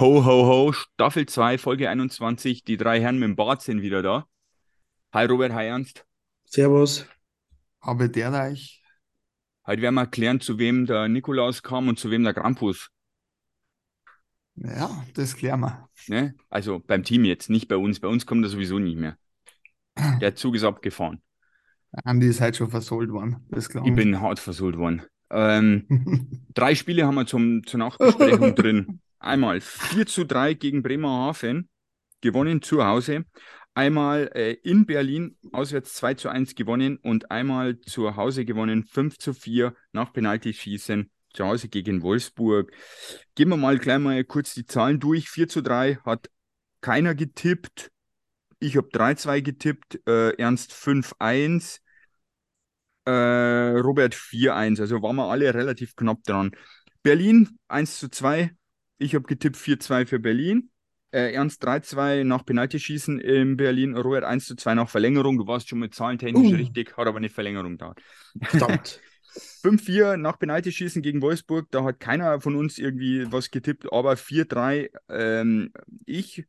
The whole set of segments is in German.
Ho, ho, ho, Staffel 2, Folge 21. Die drei Herren mit dem Bart sind wieder da. Hi Robert, hi Ernst. Servus. Habe der euch? Heute werden wir erklären, zu wem der Nikolaus kam und zu wem der Krampus. Ja, das klären wir. Ne? Also beim Team jetzt, nicht bei uns. Bei uns kommt er sowieso nicht mehr. Der Zug ist abgefahren. Andi ist halt schon versohlt worden. Das ich bin hart versohlt worden. Ähm, drei Spiele haben wir zum, zur Nachbesprechung drin. Einmal 4 zu 3 gegen Bremerhaven, gewonnen zu Hause. Einmal äh, in Berlin auswärts 2 zu 1 gewonnen und einmal zu Hause gewonnen 5 zu 4 nach Penaltyschießen zu Hause gegen Wolfsburg. Gehen wir mal gleich mal kurz die Zahlen durch. 4 zu 3 hat keiner getippt. Ich habe 3-2 getippt, äh, Ernst 5-1, äh, Robert 4-1. Also waren wir alle relativ knapp dran. Berlin 1 zu 2, ich habe getippt 4-2 für Berlin. Äh, Ernst 3-2 nach Penaltyschießen in Berlin. Robert 1 2 nach Verlängerung. Du warst schon mit zahlentechnisch uh. richtig, hat aber eine Verlängerung da. Verdammt. 5-4 nach Penaltyschießen gegen Wolfsburg. Da hat keiner von uns irgendwie was getippt, aber 4-3 ähm, ich,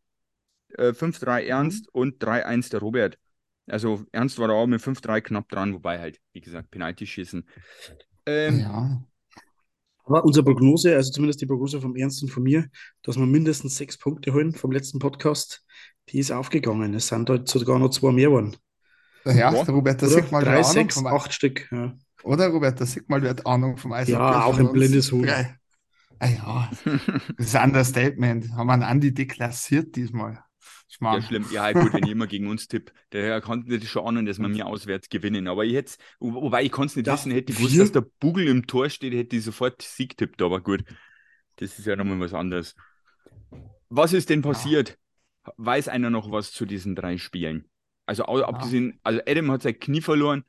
äh, 5-3 Ernst mhm. und 3-1 der Robert. Also Ernst war da auch mit 5-3 knapp dran, wobei halt, wie gesagt, Penaltyschießen. Ähm, ja. Aber unsere Prognose, also zumindest die Prognose vom Ernst und von mir, dass wir mindestens sechs Punkte holen vom letzten Podcast, die ist aufgegangen. Es sind halt sogar noch zwei mehr geworden. Ja, der Robert, der sieht mal drei, sechs, vom acht Stück. Ja. Oder Robert, der sieht mal wer Ahnung vom Eis. Ja, auch ein blindes Huhn. Ah ja, das ist ein Understatement. Haben wir einen Andi deklassiert diesmal. Schmarrn. Ja, schlimm. Ja, gut, wenn jemand gegen uns tippt, der kann das schon ahnen, dass wir mir auswärts gewinnen. Aber ich hätte wobei ich kann es nicht ja, wissen, hätte ich gewusst, dass der Bugel im Tor steht, hätte ich sofort Sieg tippt. Aber gut, das ist ja nochmal was anderes. Was ist denn passiert? Ja. Weiß einer noch was zu diesen drei Spielen? Also ja. abgesehen, also Adam hat sein Knie verloren.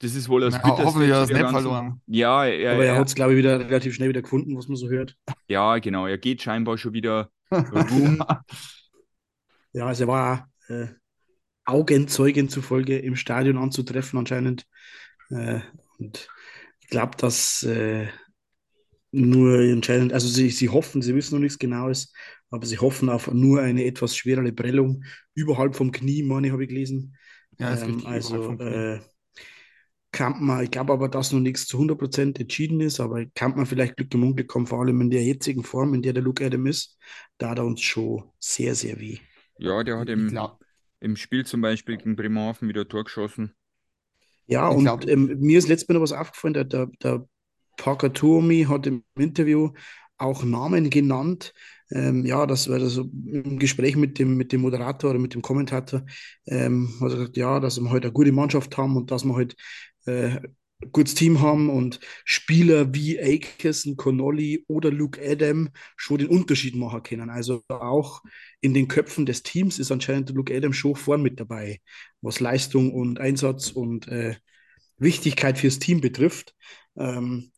Das ist wohl das ja, Hoffentlich hat er es nicht verloren. Ja, er, aber er, er hat es, glaube ich, wieder relativ schnell wieder gefunden, was man so hört. Ja, genau. Er geht scheinbar schon wieder rum. Ja, also er war äh, Augenzeugen zufolge im Stadion anzutreffen anscheinend. Äh, und ich glaube, dass äh, nur entscheidend, also sie, sie hoffen, sie wissen noch nichts Genaues, aber sie hoffen auf nur eine etwas schwerere Prellung überhalb vom Knie, meine habe ich gelesen. Ja, ähm, also äh, kann man, ich glaube aber, dass noch nichts zu 100% entschieden ist, aber kann man vielleicht Glück im Unglück kommen, vor allem in der jetzigen Form, in der der Luke Adam ist, da hat er uns schon sehr, sehr weh. Ja, der hat im, im Spiel zum Beispiel gegen Bremerhaven wieder Tor geschossen. Ja, ich und glaub... ähm, mir ist letztes Mal noch was aufgefallen, der, der, der Parker Tuomi hat im Interview auch Namen genannt. Ähm, ja, das war das im Gespräch mit dem, mit dem Moderator oder mit dem Kommentator, ähm, hat er gesagt, ja, dass wir heute eine gute Mannschaft haben und dass wir heute äh, gutes Team haben und Spieler wie Akerson, Connolly oder Luke Adam schon den Unterschied machen können. Also auch in den Köpfen des Teams ist anscheinend Luke Adam schon vorn mit dabei, was Leistung und Einsatz und äh, Wichtigkeit fürs Team betrifft. Ähm,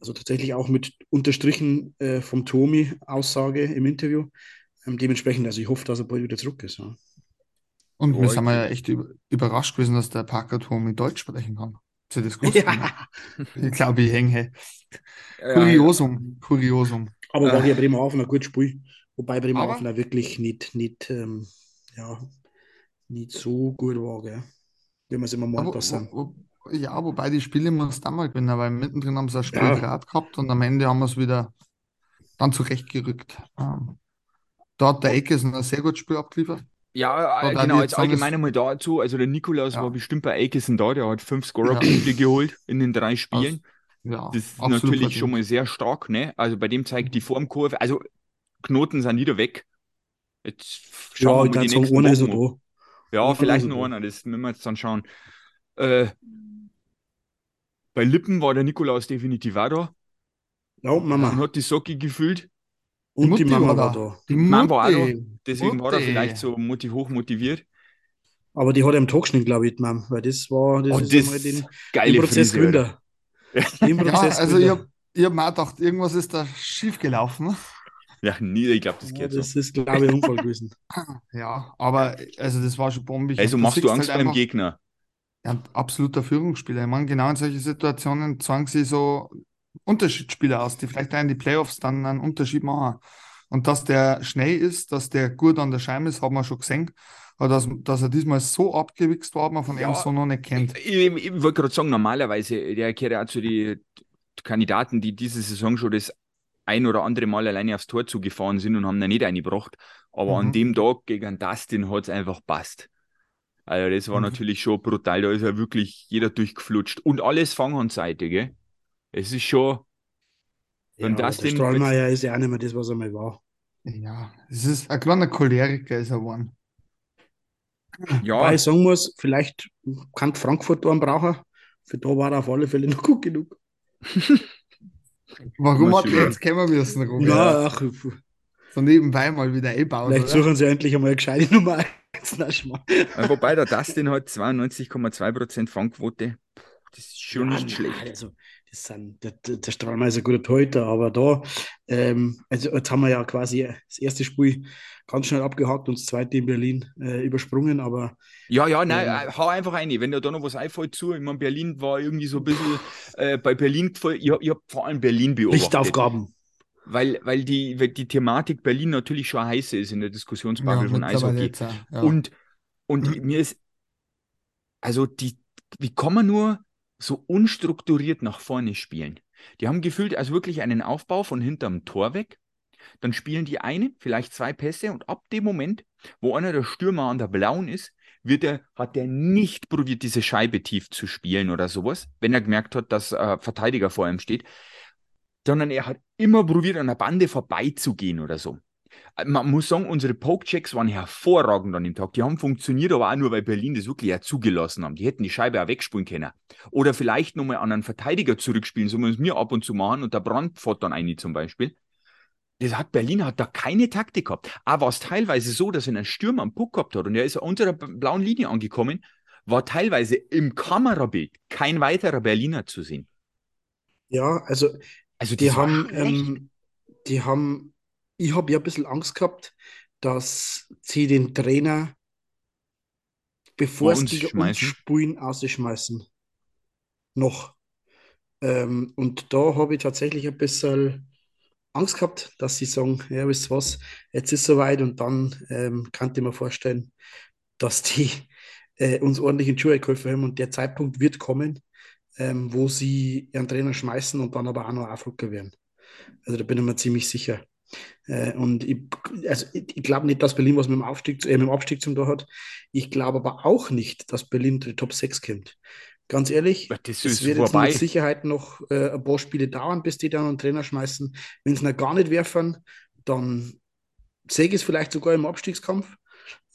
also tatsächlich auch mit unterstrichen äh, vom Tomi Aussage im Interview. Ähm, dementsprechend, also ich hoffe, dass er bald wieder zurück ist. Ja. Und wir sind ja echt überrascht gewesen, dass der Parker Tomi Deutsch sprechen kann. Das gewusst? Ja. Ich glaube, ich hänge. Kuriosum, Kuriosum. Aber war ja Bremerhaven ein gutes Spiel. Wobei Bremerhaven auch wirklich nicht, nicht, ähm, ja, nicht so gut war, gell? wie wir es immer meint, das sind. Ja, wobei die Spiele muss dann mal gewinnen, weil mittendrin haben sie ein Spiel ja. gerade gehabt und am Ende haben wir es wieder dann zurechtgerückt. Ähm, da hat der Eckes ein sehr gutes Spiel abgeliefert. Ja, äh, genau, jetzt allgemein einmal dazu. Also der Nikolaus ja. war bestimmt bei Aikison da, der hat fünf Scorer-Punkte ja. geholt in den drei Spielen. Ja, das ist natürlich verdient. schon mal sehr stark, ne? Also bei dem zeigt die Formkurve, also Knoten sind wieder weg. Jetzt schauen ja, wir mal die nächsten Wochen. So ja, ohne vielleicht noch einer, das müssen wir jetzt dann schauen. Äh, bei Lippen war der Nikolaus definitiv auch da. Ja, Mama. Man hat die Socke gefühlt. Und die, die Mama war da. Die Mama war auch da. Deswegen Mutti. war er vielleicht so motiv hoch motiviert. Aber die hat er im Tag geschnitten, glaube ich, Mom, weil das war das, oh, ist das den, geile den Prozess Gründer. Den Prozess ja, also ich habe hab mir auch gedacht, irgendwas ist da schief gelaufen. Ja, nie, ich glaube, das geht ja, Das so. ist, glaube ich, ein Unfall gewesen. ja, aber also das war schon bombig. Also machst du Angst halt beim Gegner? Ja, absoluter Führungsspieler. Ich meine, genau in solchen Situationen zwang sie so Unterschiedsspieler aus, die vielleicht auch in die Playoffs dann einen Unterschied machen. Und dass der schnell ist, dass der gut an der Scheibe ist, haben wir schon gesehen. Aber dass, dass er diesmal so abgewichst war, hat man von ja, ihm so noch nicht kennt. Ich, ich, ich wollte gerade sagen, normalerweise, der gehört ja auch zu den Kandidaten, die diese Saison schon das ein oder andere Mal alleine aufs Tor zugefahren sind und haben da nicht eingebracht. Aber mhm. an dem Tag gegen Dustin hat es einfach passt. Also das war mhm. natürlich schon brutal. Da ist ja wirklich jeder durchgeflutscht. Und alles Fanghandseite, gell? Es ist schon. Ja, das der Strahlmeier ist ja auch nicht mehr das, was er mal war. Ja, es ist ein kleiner Choleriker, ist er geworden. Ja. Weil ich sagen muss, vielleicht kann Frankfurt einen brauchen. Für da war er auf alle Fälle noch gut genug. Warum hat er jetzt kommen müssen, Robert? Ja, ach, so nebenbei mal wieder einbauen. Vielleicht oder? suchen sie endlich einmal eine gescheite Nummer 1. Wobei der Dustin hat 92,2% Fangquote. Das ist schon ja, nicht schlecht. Also, das sind, der, der Strahlmeier ist ein guter Torhüter, aber da, ähm, also jetzt haben wir ja quasi das erste Spiel ganz schnell abgehakt und das zweite in Berlin äh, übersprungen, aber. Ja, ja, nein, ähm, hau einfach rein. Wenn da noch was einfällt zu, ich meine, Berlin war irgendwie so ein bisschen, äh, bei Berlin, ich, ich habe vor allem Berlin beobachtet. Lichtaufgaben. Weil, weil die, weil die Thematik Berlin natürlich schon heiß ist in der Diskussionsbubble ja, von Eishockey. Jetzt, ja. Und, und mhm. mir ist, also die, wie kann man nur so unstrukturiert nach vorne spielen? Die haben gefühlt also wirklich einen Aufbau von hinterm Tor weg dann spielen die eine, vielleicht zwei Pässe und ab dem Moment, wo einer der Stürmer an der Blauen ist, wird er, hat er nicht probiert, diese Scheibe tief zu spielen oder sowas, wenn er gemerkt hat, dass äh, Verteidiger vor ihm steht, sondern er hat immer probiert, an der Bande vorbeizugehen oder so. Man muss sagen, unsere Pokechecks waren hervorragend an dem Tag. Die haben funktioniert, aber auch nur, weil Berlin das wirklich auch zugelassen haben. Die hätten die Scheibe auch wegspulen können. Oder vielleicht nochmal an einen Verteidiger zurückspielen, so wie es mir ab und zu machen und der Brand fährt dann eine zum Beispiel das hat Berlin hat da keine Taktik gehabt. Aber war es teilweise so, dass er einen Stürmer am Puck gehabt hat und er ist unter der blauen Linie angekommen, war teilweise im Kamerabild kein weiterer Berliner zu sehen. Ja, also, also die haben, ähm, die haben, ich habe ja ein bisschen Angst gehabt, dass sie den Trainer, bevor sie gegen uns spielen, ausschmeißen. Noch. Ähm, und da habe ich tatsächlich ein bisschen Angst gehabt, dass sie sagen, ja, wisst ihr was, jetzt ist es soweit und dann ähm, kann ich mir vorstellen, dass die äh, uns ordentlich in Schuhe geholfen haben und der Zeitpunkt wird kommen, ähm, wo sie ihren Trainer schmeißen und dann aber auch noch Aufrücker werden. Also da bin ich mir ziemlich sicher. Äh, und ich, also ich, ich glaube nicht, dass Berlin was mit dem, Aufstieg, äh, mit dem Abstieg zum Tor hat. Ich glaube aber auch nicht, dass Berlin die Top 6 kommt. Ganz ehrlich, das es wird jetzt mit Sicherheit noch äh, ein paar Spiele dauern, bis die dann einen Trainer schmeißen. Wenn sie noch gar nicht werfen, dann sehe ich es vielleicht sogar im Abstiegskampf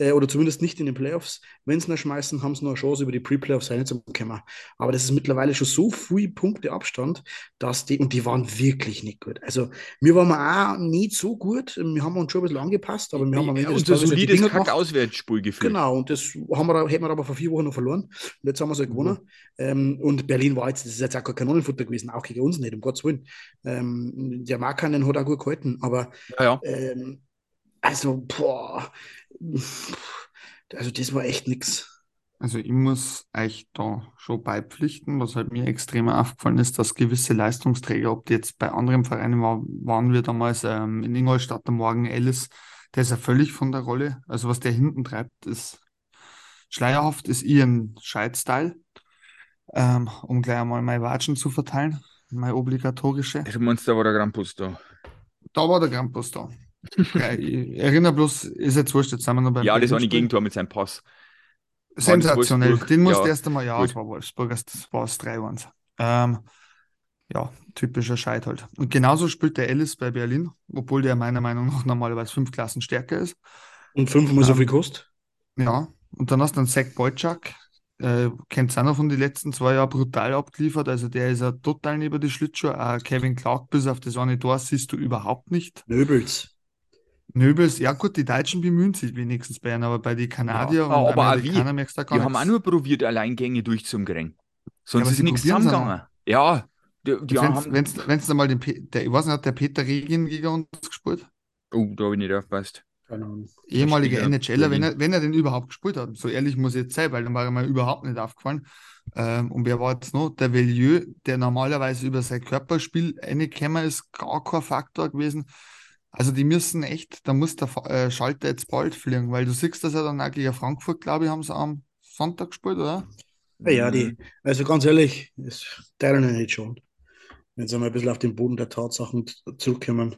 äh, oder zumindest nicht in den Playoffs. Wenn sie noch schmeißen, haben sie noch eine Chance, über die Pre-Playoffs reinzukommen. Aber das ist mittlerweile schon so viele Punkte Abstand, dass die, und die waren wirklich nicht gut. Also, wir waren auch nicht so gut. Wir haben uns schon ein bisschen angepasst, aber wir haben am Ende unser solides Kack-Auswärtsspiel geführt. Genau, und das haben wir, hätten wir aber vor vier Wochen noch verloren. Und jetzt haben wir es halt gewonnen. Mhm. Ähm, und Berlin war jetzt, das ist jetzt auch kein Kanonenfutter gewesen, auch gegen uns nicht, um Gottes Willen. Ähm, der Markanen hat auch gut gehalten, aber ja, ja. Ähm, also, boah, also das war echt nichts. Also ich muss euch da schon beipflichten, was halt mir extrem aufgefallen ist, dass gewisse Leistungsträger, ob die jetzt bei anderen Vereinen war, waren wir damals ähm, in Ingolstadt am Morgen Ellis, der ist ja völlig von der Rolle. Also was der hinten treibt, ist schleierhaft, ist ihren Scheid-Style, ähm, um gleich einmal meine Watschen zu verteilen, meine obligatorische. Also meinst du, da war der Krampus da? Da war der Krampus da. Ich erinnere bloß, ist jetzt wurscht, jetzt sind wir noch beim Ja, das war ein Gegentor mit seinem Pass. Sensationell. Den musste ja, erst einmal, ja, es war Wolfsburg, das war es 3-1. Ähm, ja, typischer Scheit halt. Und genauso spielt der Ellis bei Berlin, obwohl der meiner Meinung nach normalerweise fünf Klassen stärker ist. Und fünfmal ähm, so viel kostet? Ja, und dann hast du einen Zach Boyczak, äh, kennt auch noch von den letzten zwei Jahren brutal abgeliefert. Also der ist ja total neben die Schlittschuhe. Äh, Kevin Clark bis auf das eine Tor siehst du überhaupt nicht. Nöbels. Nöbels, ja gut, die Deutschen bemühen sich wenigstens bei ihnen, aber bei den Kanadiern ja, und aber Amerikanern merkst du gar Die haben auch nur probiert, Alleingänge durchzukriegen. Sonst ja, ist nichts zusammengegangen. Ja, die, die wenn es mal den, der, ich weiß nicht, hat der Peter Regin gegen uns gespielt? Oh, da habe ich nicht aufgepasst. Ehemaliger NHLer, wenn er, wenn er den überhaupt gespielt hat. So ehrlich muss ich jetzt sein, weil dann war er mir überhaupt nicht aufgefallen. Ähm, und wer war jetzt noch? Der Velieu, der normalerweise über sein Körperspiel reingekommen ist, gar kein Faktor gewesen. Also die müssen echt, da muss der äh, Schalter jetzt bald fliegen, weil du siehst das ja dann auch gegen Frankfurt, glaube ich, haben sie am Sonntag gespielt, oder? Ja, ja, die, also ganz ehrlich, ist deren nicht schon. Wenn sie mal ein bisschen auf den Boden der Tatsachen zurückkommen.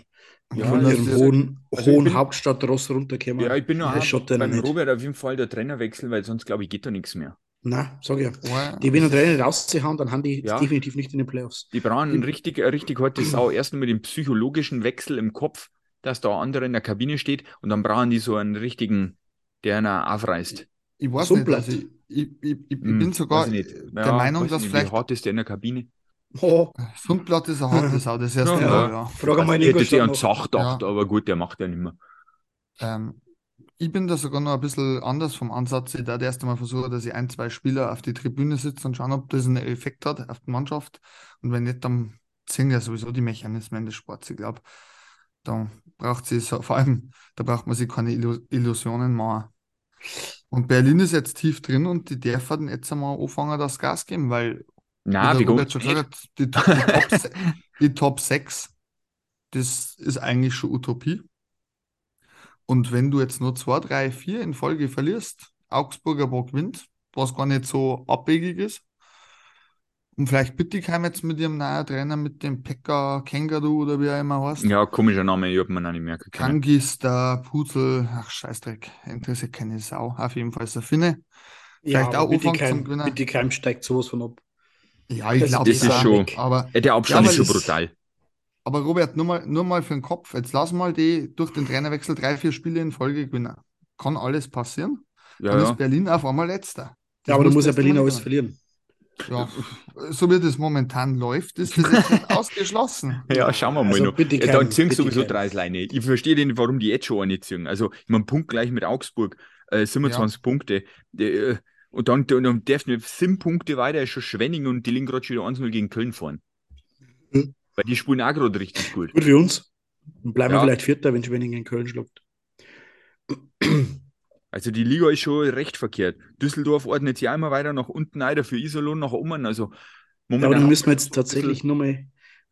Ja, von ihrem hohen, also hohen bin, Hauptstadtross runterkommen. Ja, ich bin noch beim Robert auf jeden Fall der Trainerwechsel, weil sonst glaube ich geht da nichts mehr. Na, sag ja. Oh, die wenn Trainer rauszuhauen, dann haben die ja. definitiv nicht in den Playoffs. Die brauchen ein richtig, richtig heute Sau. Erst mit dem psychologischen Wechsel im Kopf, dass da andere in der Kabine steht und dann brauchen die so einen richtigen, der einer aufreißt. Ich weiß so nicht, also ich, ich, ich, ich hm, bin sogar der ja, Meinung, dass nicht, vielleicht. Wie hart ist der in der Kabine? Oh. Sundblatt ist ein hartes Sau, das erste ja, Mal, ja. Frage mal. Ich hätte an Zach gedacht, ja. aber gut, der macht ja nicht mehr. Ähm, ich bin da sogar noch ein bisschen anders vom Ansatz. Ich da das erste Mal versuche, dass ich ein, zwei Spieler auf die Tribüne sitze und schauen, ob das einen Effekt hat auf die Mannschaft. Und wenn nicht, dann sind ja sowieso die Mechanismen des Sports. Ich glaube, da braucht sie so, vor allem, da braucht man sich keine Illusionen machen. Und Berlin ist jetzt tief drin und die dürfen jetzt einmal anfangen, das Gas geben, weil Na, wie gut. Gesagt, die, die, Top, die Top 6, das ist eigentlich schon Utopie. Und wenn du jetzt nur zwei, drei, vier in Folge verlierst, Augsburger Bock gewinnt, was gar nicht so abwegig ist. Und vielleicht Bittigheim jetzt mit ihrem neuen Trainer, mit dem Pekka Känguru oder wie er immer heißt. Ja, komischer Name, ich habe mir noch nicht merken können. Kangis, der Putzel, ach Scheißdreck, interessiert keine Sau. Auf jeden Fall ist der Finne. Vielleicht ja, auch Bittigheim, zum Bittigheim steigt sowas von ab. Ja, ich glaube, das, das ist schon. Aber, der Abstand ja, ist schon brutal. Aber Robert, nur mal, nur mal für den Kopf. Jetzt lass mal die durch den Trainerwechsel drei, vier Spiele in Folge gewinnen. Kann alles passieren. Ja, Dann ja. ist Berlin auf einmal letzter. Das ja, aber du musst ja Berlin alles verlieren. Ja, so wie das momentan läuft, ist das jetzt nicht ausgeschlossen. Ja, schauen wir mal also noch. Bitte kein, ja, dann ziehen sowieso drei Leine. Ich verstehe nicht, warum die jetzt schon eine ziehen. Also, ich meine, Punkt gleich mit Augsburg, äh, 27 ja. Punkte. Äh, und dann, dann, dann dürfen wir sieben Punkte weiter, ist schon Schwenning und die liegen gerade schon wieder 1-0 gegen Köln fahren. Hm. Weil die spielen auch gerade richtig gut. Gut für uns. Dann bleiben ja. wir vielleicht Vierter, wenn Schwenning in Köln schluckt. Also die Liga ist schon recht verkehrt. Düsseldorf ordnet sich einmal weiter nach unten ein, dafür Iserlohn nach oben. Also momentan ja, aber dann müssen wir jetzt tatsächlich nur mal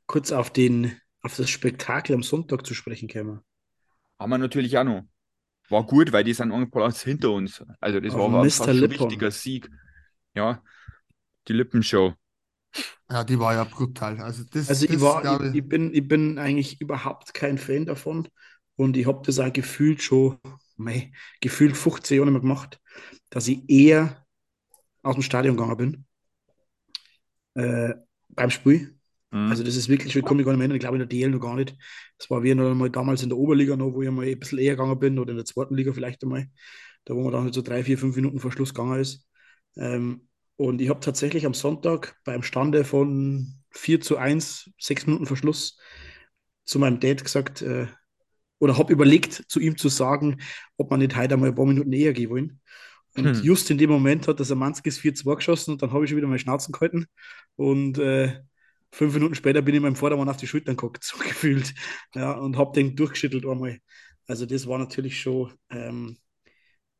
kurz auf, den, auf das Spektakel am Sonntag zu sprechen kommen. Haben wir natürlich auch noch. War gut, weil die sind einen Platz hinter uns. Also das auf war fast ein wichtiger Sieg. Ja, die Lippenshow. Ja, die war ja brutal. Also, das, also das, ich, war, ich, ich, bin, ich bin eigentlich überhaupt kein Fan davon und ich habe das auch gefühlt schon, mei, gefühlt 15 Jahre nicht mehr gemacht, dass ich eher aus dem Stadion gegangen bin äh, beim Spiel. Mhm. Also das ist wirklich, ich komme gar nicht mehr hin, ich glaube in der DL noch gar nicht. Das war wie noch mal damals in der Oberliga noch, wo ich mal ein bisschen eher gegangen bin oder in der zweiten Liga vielleicht einmal, da wo man dann halt so drei, vier, fünf Minuten vor Schluss gegangen ist. Ähm, und ich habe tatsächlich am Sonntag beim Stande von 4 zu 1, sechs Minuten Verschluss, zu meinem Dad gesagt, äh, oder habe überlegt, zu ihm zu sagen, ob man nicht heute einmal ein paar Minuten eher gehen wollen. Und hm. just in dem Moment hat der Samanskis 4-2 geschossen und dann habe ich schon wieder meine Schnauzen gehalten. Und äh, fünf Minuten später bin ich meinem Vordermann auf die Schultern geguckt, so gefühlt. Ja, und habe den durchgeschüttelt einmal. Also das war natürlich schon ähm,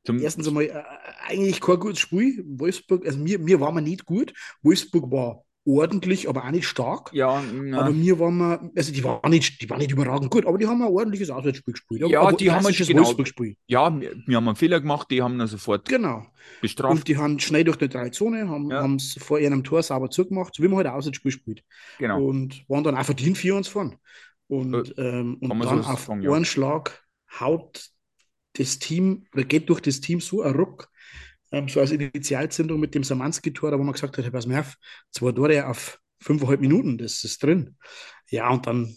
zum Erstens einmal äh, eigentlich kein gutes Spiel. Wolfsburg, also mir, mir war man nicht gut. Wolfsburg war ordentlich, aber auch nicht stark. Ja, na. aber mir waren wir, also die waren nicht, die waren nicht überragend gut, aber die haben ein ordentliches Auswärtsspiel gespielt. Ja, aber die haben ein genau, Wolfsburg-Spiel. Ja, wir, haben einen Fehler gemacht, die haben dann sofort genau. bestraft. Und die haben schnell durch die drei Zone, haben es vor ihrem Tor sauber zugemacht, so wie man halt ein Auswärtsspiel spielt. Genau. Und waren dann einfach verdient 4 uns vorn. Und, äh, ähm, und dann so auf sagen, einen Schlag haut das Team, oder geht durch das Team so ein Ruck, ähm, so als Initialzündung mit dem Samanski-Tor, wo man gesagt hat, Herr pass mal auf, zwei Tore auf fünfeinhalb Minuten, das ist drin. Ja, und dann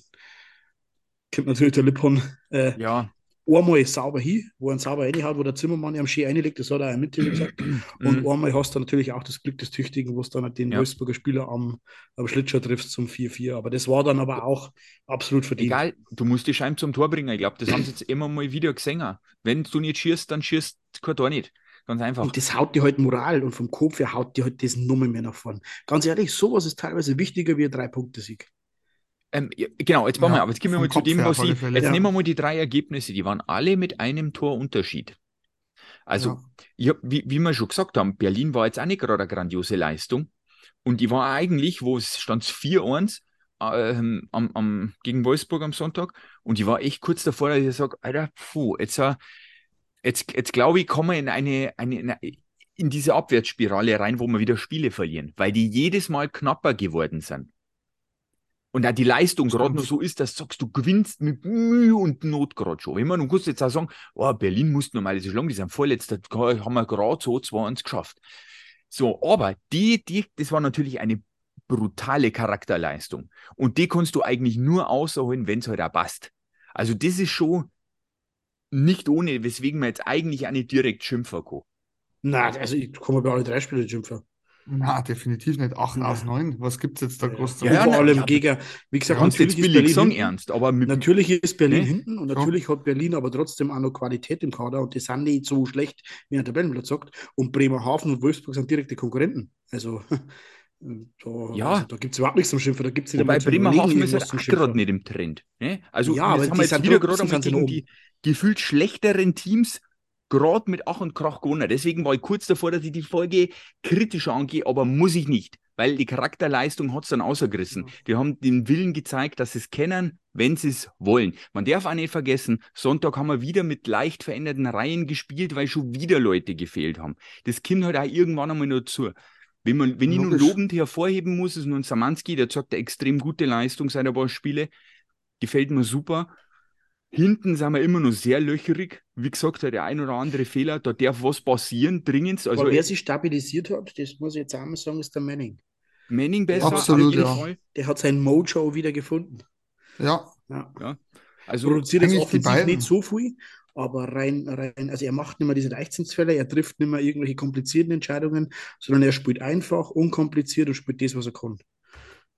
kommt natürlich der Lippon äh, ja einmal sauber hin, wo er sauber reinhaut, wo der Zimmermann am Ski reinlegt, das hat er auch mit gesagt. Und mhm. einmal hast du natürlich auch das Glück des Tüchtigen, wo du dann den ja. Wolfsburger Spieler am, am Schlitscher triffst zum 4-4. Aber das war dann aber auch absolut verdient. Egal, du musst die Scheibe zum Tor bringen. Ich glaube, das haben sie jetzt immer mal wieder gesehen. Wenn du nicht schießt, dann schießt kein Tor nicht. Ganz einfach. Und das haut dir halt Moral und vom Kopf her haut dir halt das Nummer mehr nach vorn. Ganz ehrlich, sowas ist teilweise wichtiger wie ein Drei-Punkte-Sieg. Ähm, genau, jetzt machen ja, wir, aber jetzt gehen wir mal zu dem, was ich. Jetzt ja. nehmen wir mal die drei Ergebnisse, die waren alle mit einem Torunterschied. Also, ja. hab, wie, wie wir schon gesagt haben, Berlin war jetzt auch nicht gerade eine grandiose Leistung. Und die war eigentlich, wo es stand 4-1, ähm, am, am, gegen Wolfsburg am Sonntag und ich war echt kurz davor, dass ich sage, Alter, puh, jetzt, äh, jetzt, jetzt glaube ich, kommen wir in eine, eine, eine, in diese Abwärtsspirale rein, wo wir wieder Spiele verlieren, weil die jedes Mal knapper geworden sind. Und auch die Leistung gerade nur so ist, dass du sagst, du gewinnst mit Mühe und Not gerade schon. Ich meine, du kannst jetzt auch sagen, oh, Berlin muss normal, das ist lang, die sind vorletzter, haben wir gerade so 2-1 geschafft. So, aber die, die, das war natürlich eine brutale Charakterleistung. Und die kannst du eigentlich nur außerholen, wenn es halt auch passt. Also das ist schon nicht ohne, weswegen man jetzt eigentlich auch nicht direkt schimpfen kann. Nein, also ich komme bei alle drei Spiele schimpfen. Na, definitiv nicht. 8 aus 9. Was gibt es jetzt da groß zu ja, ja, Vor allem ja, gegen, wie gesagt, natürlich ist Berlin sagen, ernst, aber mit, natürlich ist Berlin ne? hinten und natürlich hat Berlin aber trotzdem auch noch Qualität im Kader und die sind nicht so schlecht, wie ein Tabellenplatz sagt. Und Bremerhaven und Wolfsburg sind direkte Konkurrenten. Also da, ja. Also, da gibt es überhaupt nichts zum Schimpfen. Da gibt's nicht Wobei Bremerhaven ist halt gerade nicht im Trend. Ne? Also ja, aber haben wir jetzt wieder gerade einmal gegen die gefühlt schlechteren Teams gerade mit Ach und Krach gewonnen. Deswegen war ich kurz davor, dass ich die Folge kritischer angehe, aber muss ich nicht, weil die Charakterleistung hat es dann außergerissen. Die haben den Willen gezeigt, dass sie es kennen, wenn sie es wollen. Man darf auch nicht vergessen, Sonntag haben wir wieder mit leicht veränderten Reihen gespielt, weil schon wieder Leute gefehlt haben. Das kommt halt auch irgendwann einmal nur zu. Wenn, man, wenn ich nun lobend hervorheben muss, ist nun Samanski, der zeigt eine extrem gute Leistung seiner paar Spiele. Gefällt mir super. Hinten sind wir immer noch sehr löcherig. Wie gesagt, der ein oder andere Fehler, da darf was passieren, dringend. Also, Aber wer sich stabilisiert hat, das muss ich jetzt einmal sagen, ist der Manning. Manning besser, Absolut, ja. Der hat sein Mojo wieder gefunden. Ja. ja. ja. Also produziert jetzt offensiv nicht so viel, aber rein, rein, also er macht nicht mehr diese Leichtsinnsfälle, er trifft nicht mehr irgendwelche komplizierten Entscheidungen, sondern er spielt einfach, unkompliziert und spielt das, was er kann.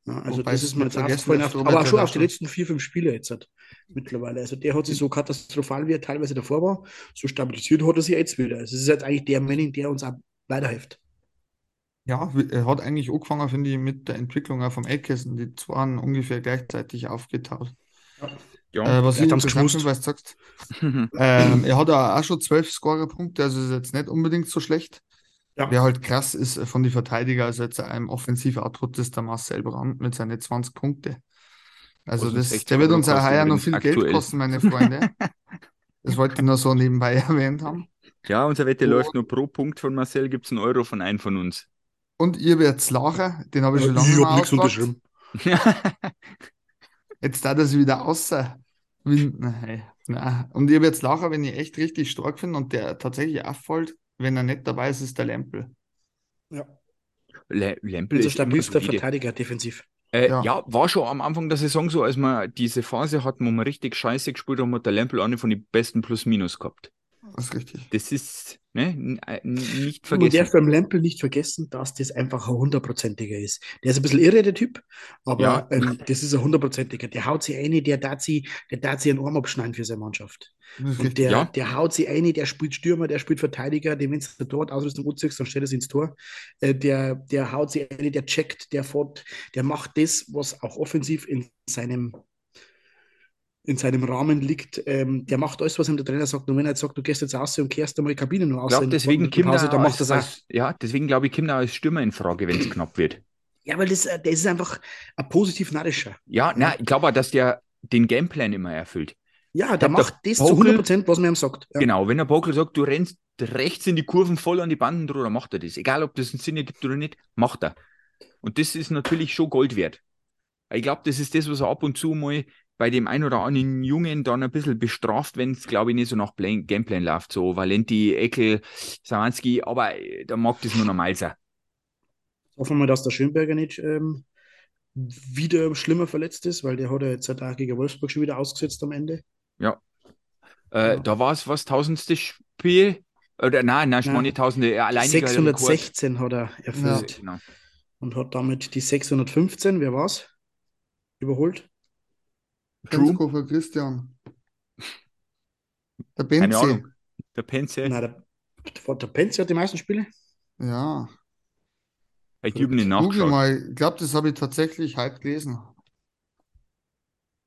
Ja, also Wobei das ist mir jetzt aufgefallen, auf, aber auch schon auf die letzten vier, fünf Spiele jetzt hat, mittlerweile. Also der hat sich so katastrophal, wie er teilweise davor war, so stabilisiert hat er sich jetzt wieder. Also es ist jetzt eigentlich der Manning, der uns auch weiterhilft. Ja, er hat eigentlich angefangen, finde ich, mit der Entwicklung auch vom Eckhessen. Die zwei ungefähr gleichzeitig aufgetaucht. Ja. Äh, was ich interessant finde, was du sagst, ähm, er hat auch schon zwölf Scorerpunkte, also ist jetzt nicht unbedingt so schlecht. Ja. Wer halt krass ist von den Verteidigern, also jetzt einem offensiven Output ist der Marcel Brandt mit seinen 20 Punkte. Also das, der wird uns auch heuer noch viel aktuell. Geld kosten, meine Freunde. das wollte ich nur so nebenbei erwähnt haben. Ja, unsere Wette und, läuft nur pro Punkt von Marcel, gibt es einen Euro von einem von uns. Und ihr werdet lachen, den habe ich schon lange ich nichts unterschrieben. Jetzt da das wieder außer. Nein, nein. Und ihr werdet lachen, wenn ich echt richtig stark finde und der tatsächlich auffällt, wenn er nicht dabei ist, ist der Lempel. Ja. Le Lempel ist stabilster Verteidiger defensiv. Äh, ja. ja. war schon am Anfang der Saison so, als man diese Phase hatten, wo man richtig scheiße gespielt haben, hat der Lempel eine von den besten Plus-Minus gehabt. Das ist richtig. Das ist ne, äh, nicht vergessen. Man darf beim Lempel nicht vergessen, dass das einfach ein hundertprozentiger ist. Der ist ein bisschen irre, der Typ, aber ja. ähm, das ist ein hundertprozentiger. Der haut sich eine, der darf sie, der darf sie einen Arm abschneiden für seine Mannschaft. Und der, ja. der haut sie eine, der spielt Stürmer, der spielt Verteidiger, dem wenn du dort Ausrüstung anziehst, dann stellt er sie ins Tor. Äh, der, der haut sie eine, der checkt, der fährt, der macht das, was auch offensiv in seinem in seinem Rahmen liegt, ähm, der macht alles, was ihm der Trainer sagt. Und wenn er jetzt sagt, du gehst jetzt raus und kehrst einmal die Kabine nur aus, glaub, deswegen Kim Pause, dann macht das. Ja, deswegen glaube ich, er als Stürmer in Frage, wenn es knapp wird. Ja, weil das, äh, das ist einfach ein positiv Narischer. Ja, na, ich glaube auch, dass der den Gameplan immer erfüllt. Ja, der macht das Bokel, zu 100 Prozent, was man ihm sagt. Ja. Genau, wenn der Bokel sagt, du rennst rechts in die Kurven voll an die Banden drüber, macht er das. Egal, ob das einen Sinn ergibt oder nicht, macht er. Und das ist natürlich schon Gold wert. Ich glaube, das ist das, was er ab und zu mal bei dem einen oder anderen Jungen dann ein bisschen bestraft, wenn es, glaube ich, nicht so nach Plan Gameplan läuft. So Valenti, Eckel, Sawanski, aber äh, da mag das nur normal sein. Hoffen wir mal, dass der Schönberger nicht ähm, wieder schlimmer verletzt ist, weil der hat ja jetzt Tag gegen Wolfsburg schon wieder ausgesetzt am Ende. Ja. Äh, ja. Da war es was, tausendste Spiel? Oder nein, nein, ich meine tausende. Er alleine 616 hat er erfüllt. Ja, genau. Und hat damit die 615, wer war's? Überholt? Für Christian. Der Benzi. Der Penzi. Nein, der, der Penzi hat die meisten Spiele. Ja. Ich habe nicht nachgeschaut. mal. Ich glaube, das habe ich tatsächlich halb gelesen.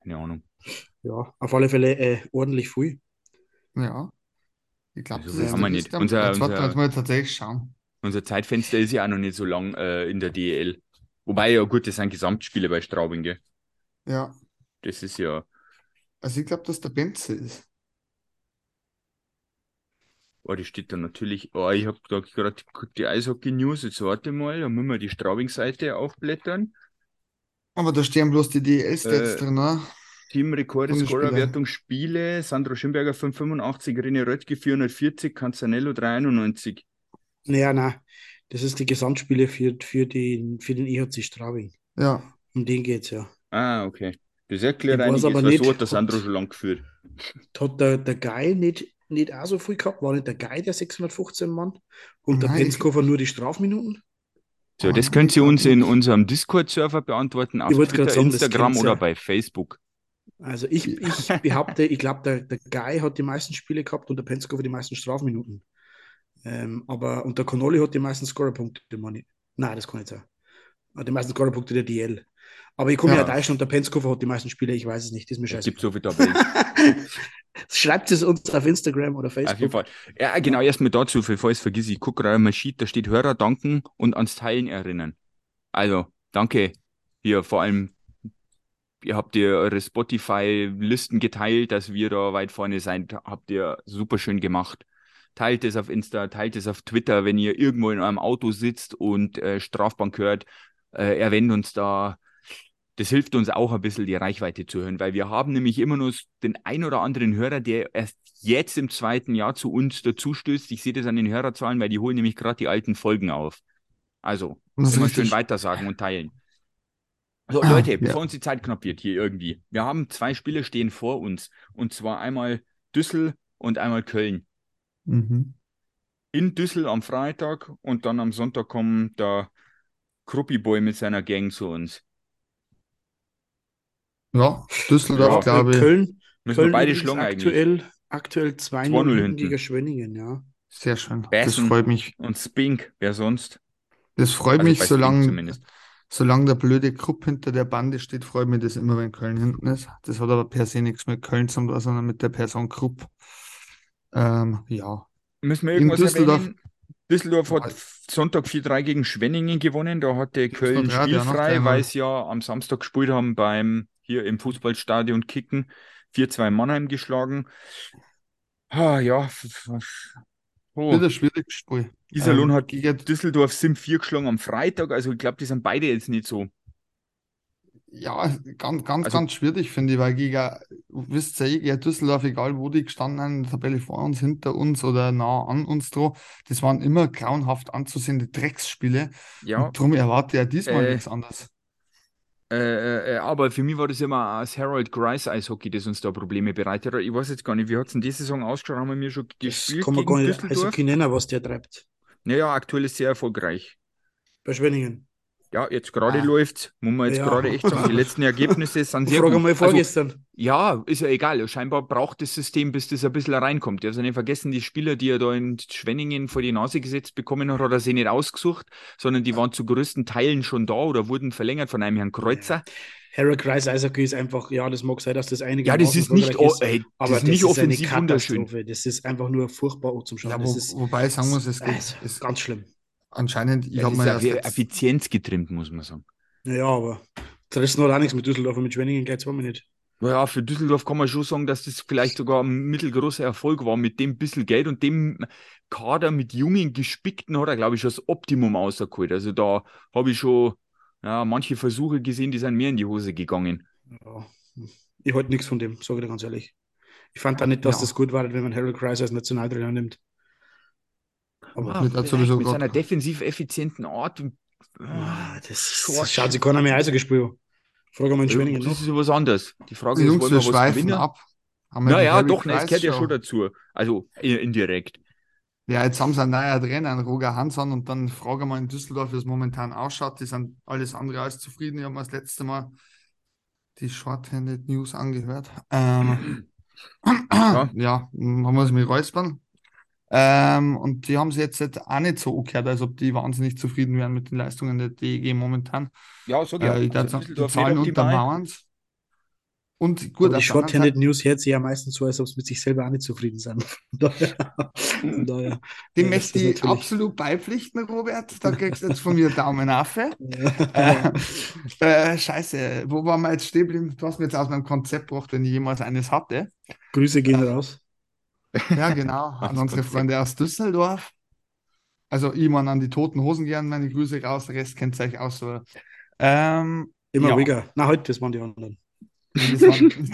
Keine Ahnung. Ja, auf alle Fälle äh, ordentlich viel. Ja. Ich glaube, also, das haben wir nicht. Unser, unser, unser, mal tatsächlich schauen. unser Zeitfenster ist ja auch noch nicht so lang äh, in der DEL. Wobei, ja gut, das sind Gesamtspiele bei Straubing, gell? Ja. Das ist ja. Also ich glaube, dass der Benze ist. Oh, die steht da natürlich. Oh, ich habe da gerade die Eishockey-News. Jetzt warte mal, da müssen wir die Straubing-Seite aufblättern. Aber da stehen bloß die DL-Stats Äh, drin, ne? Teamrekorde. Scorerwertung, Spiele. Sandro Schimberger 585, René Röttge 440, Canzanello 391. Naja, nein, das ist die Gesamtspiele für, für, den, für den EHC Straubing. Ja. Um den geht es ja. Ah, okay. Das aber weil nicht, so hat der Sandro schon lang geführt. Hat der, der Guy nicht, nicht auch so viel gehabt? War nicht der Guy der 615 Mann? Und der Nein, ich- Penskofer nur die Strafminuten? So, das könnt ihr uns in unserem Discord-Server beantworten, auf Ich wollte Twitter, gerade sagen, das Instagram oder ja. bei Facebook. Also ich, ich behaupte, ich glaube, der, der Guy hat die meisten Spiele gehabt und der Penskofer die meisten Strafminuten. Ähm, aber und der Connolly hat die meisten Scorerpunkte, meine ich. Nein, das kann nicht sein. Ah, Die meisten Scorerpunkte der DL. Aber ich komme ja Ja. und der Penskofer hat die meisten Spiele, ich weiß es nicht, das ist mir Es scheiße. gibt so viele Tabellen. Schreibt es uns auf Instagram oder Auf jeden Facebook. Fall. Ja, genau, erstmal dazu, bevor ich es vergesse. Ich gucke gerade mal Sheet, da steht Hörer danken und ans Teilen erinnern. Also, danke. Hier, vor allem, ihr habt ihr eure Spotify-Listen geteilt, dass wir da weit vorne sind. Habt ihr super schön gemacht. Teilt es auf Insta, teilt es auf Twitter, wenn ihr irgendwo in eurem Auto sitzt und äh, Strafbank hört. Äh, erwähnt uns da. Das hilft uns auch ein bisschen, die Reichweite zu hören, weil wir haben nämlich immer nur den ein oder anderen Hörer, der erst jetzt im zweiten Jahr zu uns dazustößt. Ich sehe das an den Hörerzahlen, weil die holen nämlich gerade die alten Folgen auf. Also, immer schön weitersagen und teilen. So, Ah, Leute, ja. bevor uns die Zeit knapp wird hier irgendwie. Wir haben zwei Spiele stehen vor uns. Und zwar einmal Düssel und einmal Köln. Mhm. In Düssel am Freitag und dann am Sonntag kommt der Kruppi-Boy mit seiner Gang zu uns. Ja, Düsseldorf, Ja, glaube ich, Köln, Müssen Köln wir beide schlagen eigentlich. aktuell, aktuell 2-0 2-0 hinten gegen Schwenningen, ja. sehr schön. Das freut mich. Und Spink, wer sonst? Das freut Also mich, solange, solange der blöde Krupp hinter der Bande steht, freut mich das immer, wenn Köln hinten ist. Das hat aber per se nichts mit Köln zu tun, sondern mit der Person Krupp. Ähm, ja, Müssen wir In irgendwas Düsseldorf- erwähnen? Düsseldorf hat Sonntag 4-3 gegen Schwenningen gewonnen. Da hatte Köln ja, spielfrei, weil sie ja am Samstag gespielt haben beim hier im Fußballstadion Kicken. 4-2 Mannheim geschlagen. Ah, ja. Oh. wird ein schwieriges Spiel. Iserlohn Ähm, hat gegen, Düsseldorf Sim 4 geschlagen am Freitag. Also ich glaube, die sind beide jetzt nicht so. ja, ganz, ganz, Also- ganz schwierig, finde ich, weil gegen, wisst ihr, gegen Düsseldorf, egal wo die gestanden haben, in der Tabelle vor uns, hinter uns oder nah an uns dran, das waren immer grauenhaft anzusehende Drecksspiele. Ja. Und darum erwarte ich ja diesmal Äh, nichts anderes. Äh, äh, aber für mich war das immer das Harold Grice Eishockey, das uns da Probleme bereitet hat. Ich weiß jetzt gar nicht, wie hat es in dieser Saison ausgeschaut? Haben wir mir schon Das gespielt kann man gar nicht? Eishockey nennen, was der treibt. Naja, aktuell ist sehr erfolgreich. Bei Schwenningen. Ja, jetzt gerade Ah. läuft's, muss man jetzt Ja. gerade echt sagen. Die letzten Ergebnisse sind sehr Frage gut. mal Also, vorgestern. ja, ist ja egal. Scheinbar braucht das System, bis das ein bisschen reinkommt. Also nicht vergessen, die Spieler, die er da in Schwenningen vor die Nase gesetzt bekommen hat, hat er sich nicht ausgesucht, sondern die waren zu größten Teilen schon da oder wurden verlängert von einem Herrn Kreuzer. Harold Kreis Eishockey ist einfach, ja, das mag sein, dass das einige Ja, das ist nicht, oh, ey, das aber ist nicht eine offensiv wunderschön. Das ist einfach nur furchtbar zum Schauen. Ja, das wo, ist wobei sagen muss, es geht, also, es, ganz schlimm. Anscheinend, ich Das habe ist mir ja jetzt, Effizienz getrimmt, muss man sagen. Ja, aber zerrissen hat auch nichts mit Düsseldorf und mit Schwenningen geht es mir nicht. Naja, für Düsseldorf kann man schon sagen, dass das vielleicht sogar ein mittelgroßer Erfolg war mit dem bisschen Geld und dem Kader mit jungen Gespickten hat er, glaube ich, schon das Optimum rausgeholt. Also da habe ich schon ja, manche Versuche gesehen, die sind mir in die Hose gegangen. Ja. Ich halte nichts von dem, sage ich dir ganz ehrlich. Ich fand auch nicht, dass Ja. das gut war, wenn man Harold Kreis als Nationaltrainer nimmt. Aber Ah, Mit sowieso mit seiner defensiv effizienten Art. ah, das, Schon das schaut sich keiner mehr Eis gespielt. Frage mal in Schwenningen Das ist was anderes. Die Frage die ist, Jungs, wollen wir schweifen gewinnen? ab. Naja, doch, ne, es gehört ja schon dazu. Also indirekt. Ja, jetzt haben sie einen neuen Trainer, einen Roger Hansson, und dann fragen wir mal in Düsseldorf, wie es momentan ausschaut. Die sind alles andere als zufrieden. Ich habe mir das letzte Mal die Shorthanded News angehört. Ähm, Ja. ja, man muss mich räuspern. Ähm, und die haben sie jetzt halt auch nicht so gehört, als ob die wahnsinnig zufrieden wären mit den Leistungen der DEG momentan. Ja, sag Äh, ich Also sagen, die Zahlen untermauern es. Und gut, die Short-Handed News hört sich ja meistens so, als ob es mit sich selber auch nicht zufrieden sind. Von daher, Dem möchte ich natürlich... absolut beipflichten, Robert. Da kriegst du jetzt von mir Daumen auf. äh, äh, scheiße, wo waren wir jetzt stehen geblieben? Du hast mir jetzt aus meinem Konzept gebracht, wenn ich jemals eines hatte. Grüße gehen raus. Ja, genau. An unsere Freunde aus Düsseldorf. Also ich meine an die toten Hosen gern meine Grüße raus, der Rest kennt euch aus. So. Ähm, Immer ja. ruhiger. Na, heute, das waren die anderen. Das waren,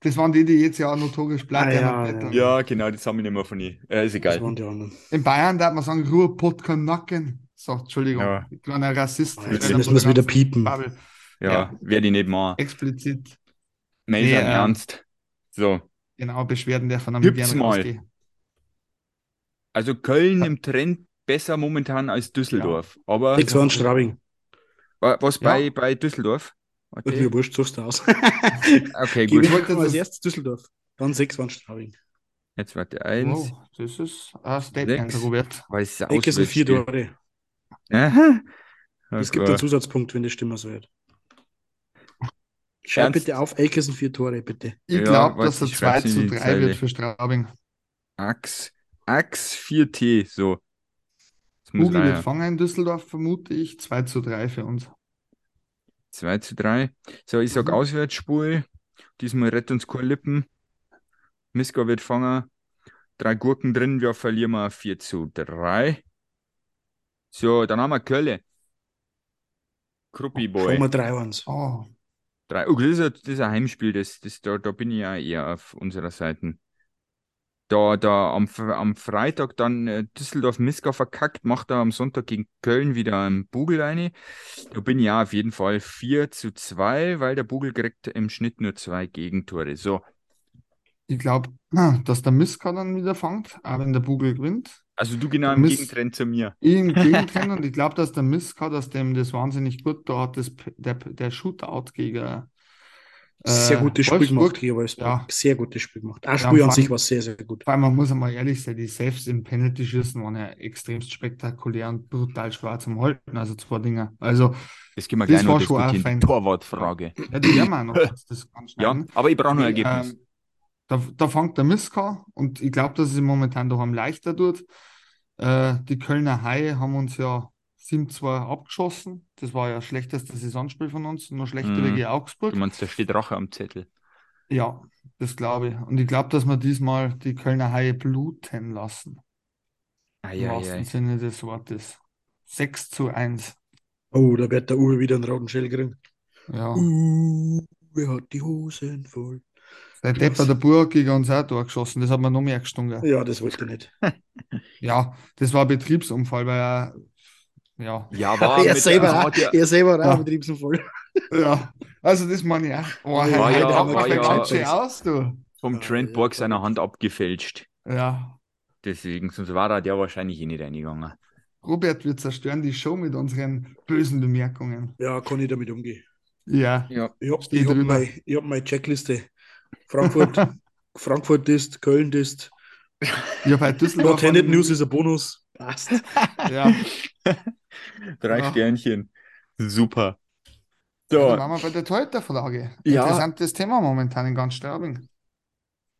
das waren die, die jetzt ja notorisch bleiben. Ah, ja, ja. ja, genau, das haben wir nicht mehr von ihnen. Äh, ist egal. Das waren die anderen. In Bayern darf man sagen, Ruhrpott kann nacken. So, Entschuldigung, ja. kleiner Rassist. Oh, jetzt müssen wir es wieder piepen. Ja, ja, werde ich nicht machen. Explizit. Nein, nee, ähm, ernst. So. Genau, Beschwerden der von einem Gibt's mal. Also Köln im Trend besser momentan als Düsseldorf. Ja. Aber Nix war Straubing. Was bei, ja. bei Düsseldorf? Okay. Mir wurscht, suchst du aus. okay, gut. Ich wollte als erstes Düsseldorf. Dann sechs waren Straubing. Jetzt warte, eins. Oh, das ist ein Statement, Robert. Weiß Ecke sind vier Tore. Aha. Oh es gibt einen Zusatzpunkt, wenn die Stimme so wird. Schreib bitte auf, Elke sind vier Tore, bitte. Ich ja, glaube, dass er 2 zu 3 wird für Straubing. Ax, Ax 4T, so. Google wird fangen in Düsseldorf, vermute ich. 2 zu 3 für uns. 2 zu 3. So, ich sage mhm. Auswärtsspul. Diesmal rettet uns keine Lippen. Miska wird fangen. Drei Gurken drin, wir verlieren mal 4 zu 3. So, dann haben wir Kölle. Kruppi Boy. Kommen wir 3 1. Oh. Drei. Oh, das, ist ein, das ist ein Heimspiel, das, das, da, da bin ich ja eher auf unserer Seite da, da am, am Freitag dann äh, Düsseldorf-Miska verkackt, macht er am Sonntag gegen Köln wieder einen Bugel rein. Da bin ich ja auf jeden Fall 4 zu 2, weil der Bugel kriegt im Schnitt nur zwei Gegentore. So. Ich glaube, dass der Miska dann wieder fängt, auch wenn der Bugel gewinnt. Also du genau im Gegentrend zu mir. Im Gegentrend und ich glaube, dass der Miska, dass dem das wahnsinnig gut da hat, das, der, der Shootout gegen sehr äh, gutes Spiel gemacht hier Wolfsburg. Ja. Sehr gutes Spiel gemacht. Auch Spiel ja, an sich war sehr, sehr gut. Vor allem, man muss einmal ehrlich sein, die Saves im Penalty-Schüssen waren ja extremst spektakulär und brutal schwer zum Halten. Also zwei Dinge. Also, das können wir gleich noch diskutieren. Torwartfrage. Ja, die werden wir noch. Das ja, aber ich brauche noch ein Ergebnis. Ähm, da, da fängt der Miska und ich glaube, dass es momentan doch am leichter tut. Äh, die Kölner Haie haben uns ja 7-2 abgeschossen. Das war ja das schlechteste Saisonspiel von uns, noch schlechter mm. wie Augsburg. Du meinst, da steht Rache am Zettel. Ja, das glaube ich. Und ich glaube, dass wir diesmal die Kölner Haie bluten lassen. Ah, ja, Im wahrsten ja, Sinne des Wortes. 6 zu 1. Oh, da wird der Uwe wieder einen roten Schell kriegen. Ja. Uh, wer hat die Hosen voll? Der Depper der Burg gegen uns auch durchgeschossen, das hat man noch mehr gestunken. Ja, das wollte ich nicht. ja, das war ein Betriebsunfall, weil er ja. Ja, war er, selber, auch, ja, er selber war auch Betriebsunfall. Ja, also das meine ich auch. Oh, war ja, ja, war ja aus, du. Vom Trent Borg seiner Hand abgefälscht. Ja. Deswegen, sonst war er der wahrscheinlich eh nicht reingegangen. Robert, wir zerstören die Show mit unseren bösen Bemerkungen. Ja, kann ich damit umgehen. Ja. ja. Ich habe hab meine, hab meine Checkliste. Frankfurt, Frankfurt ist, Köln ist. Ja, bei Düsseldorf. Not News ist ein Bonus. Passt. ja. Drei ja. Sternchen. Super. So. Dann waren wir bei der Torhüterfrage. Ja. Interessantes Thema momentan in ganz Straubing.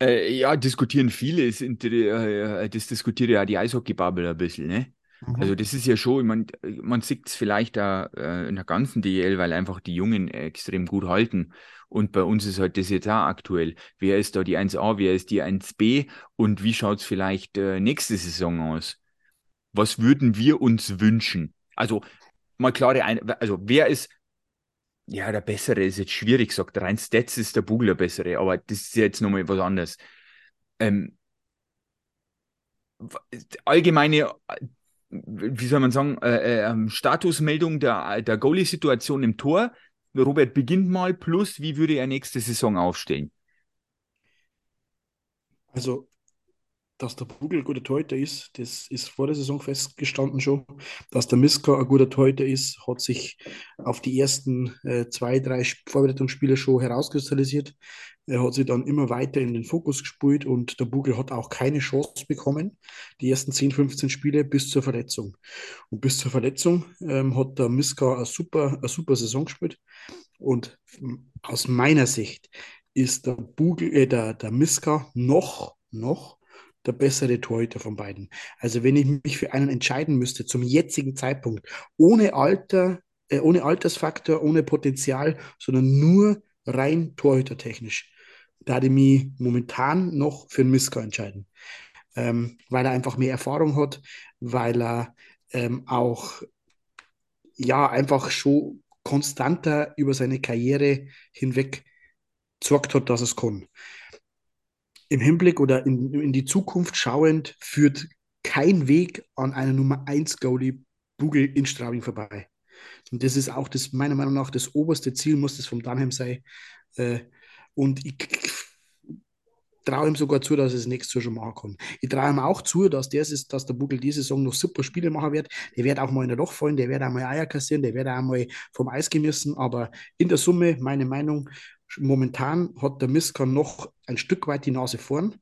Äh, ja, diskutieren viele. Äh, das diskutiert ja die Eishockeybubble ein bisschen, ne? Mhm. Also das ist ja schon, man, man sieht es vielleicht da äh, in der ganzen DL, weil einfach die Jungen extrem gut halten. Und bei uns ist halt das jetzt auch aktuell. Wer ist da die 1a, wer ist die 1b und wie schaut es vielleicht äh, nächste Saison aus? Was würden wir uns wünschen? Also mal klare ein, also wer ist ja der bessere ist jetzt schwierig gesagt. Rein Stats ist der Bugler bessere, aber das ist jetzt nochmal was anderes. Ähm, allgemeine, wie soll man sagen, äh, äh, Statusmeldung der, der Goalie-Situation im Tor. Robert beginnt mal, plus wie würde er nächste Saison aufstellen? Also dass der Bugel ein guter Torhüter ist, das ist vor der Saison festgestanden schon. Dass der Miska ein guter Torhüter ist, hat sich auf die ersten äh, zwei, drei Vorbereitungsspiele schon herauskristallisiert. Er hat sich dann immer weiter in den Fokus gespielt und der Bugel hat auch keine Chance bekommen, die ersten 10, 15 Spiele bis zur Verletzung. Und bis zur Verletzung ähm, hat der Miska eine super, eine super Saison gespielt. Und aus meiner Sicht ist der Bugel, äh, der, der Miska noch, noch der bessere Torhüter von beiden. Also wenn ich mich für einen entscheiden müsste zum jetzigen Zeitpunkt, ohne Alter, äh, ohne Altersfaktor, ohne Potenzial, sondern nur rein torhütertechnisch, da ich mich momentan noch für den Miska entscheiden. Ähm, weil er einfach mehr Erfahrung hat, weil er ähm, auch ja einfach schon konstanter über seine Karriere hinweg gezeigt hat, dass es kann. Im Hinblick oder in, in die Zukunft schauend führt kein Weg an einer Nummer 1 Goalie Bugel in Straubing vorbei. Und das ist auch das, meiner Meinung nach, das oberste Ziel muss das vom Dunham sein. Äh, und ich traue ihm sogar zu, dass er es nächstes Jahr schon machen kann. Ich traue ihm auch zu, dass, das ist, dass der Buckel diese Saison noch super Spiele machen wird. Der wird auch mal in der Loch fallen, der wird auch mal Eier kassieren, der wird auch mal vom Eis gemissen. Aber in der Summe, meine Meinung, momentan hat der Miska noch ein Stück weit die Nase vorn.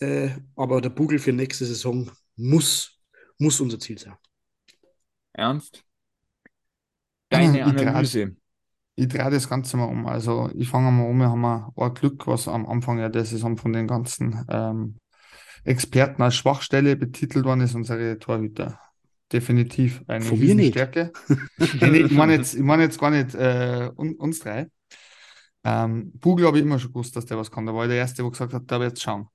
Äh, aber der Bugel für nächste Saison muss, muss unser Ziel sein. Ernst? Deine Analyse ich drehe das Ganze mal um. Also ich fange mal um, wir haben ein Glück, was am Anfang ja das ist von den ganzen ähm, Experten als Schwachstelle betitelt worden ist, unsere Torhüter. Definitiv eine von mir nicht. Stärke. nee, nee, ich meine jetzt, ich mein jetzt gar nicht äh, un, uns drei. Ähm, Bugel habe ich immer schon gewusst, dass der was kann. Da war ich der Erste, der gesagt hat, da wird schauen.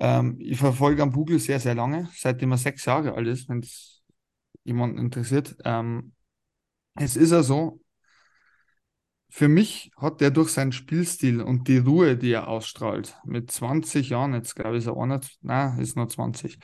Ähm, ich verfolge am Bugel sehr, sehr lange, seitdem er sechs Jahre alt ist, wenn es jemanden interessiert. Ähm, es ist ja so, für mich hat er durch seinen Spielstil und die Ruhe, die er ausstrahlt, mit 20 Jahren, jetzt glaube ich, ist er auch nicht, nein, ist nur 20,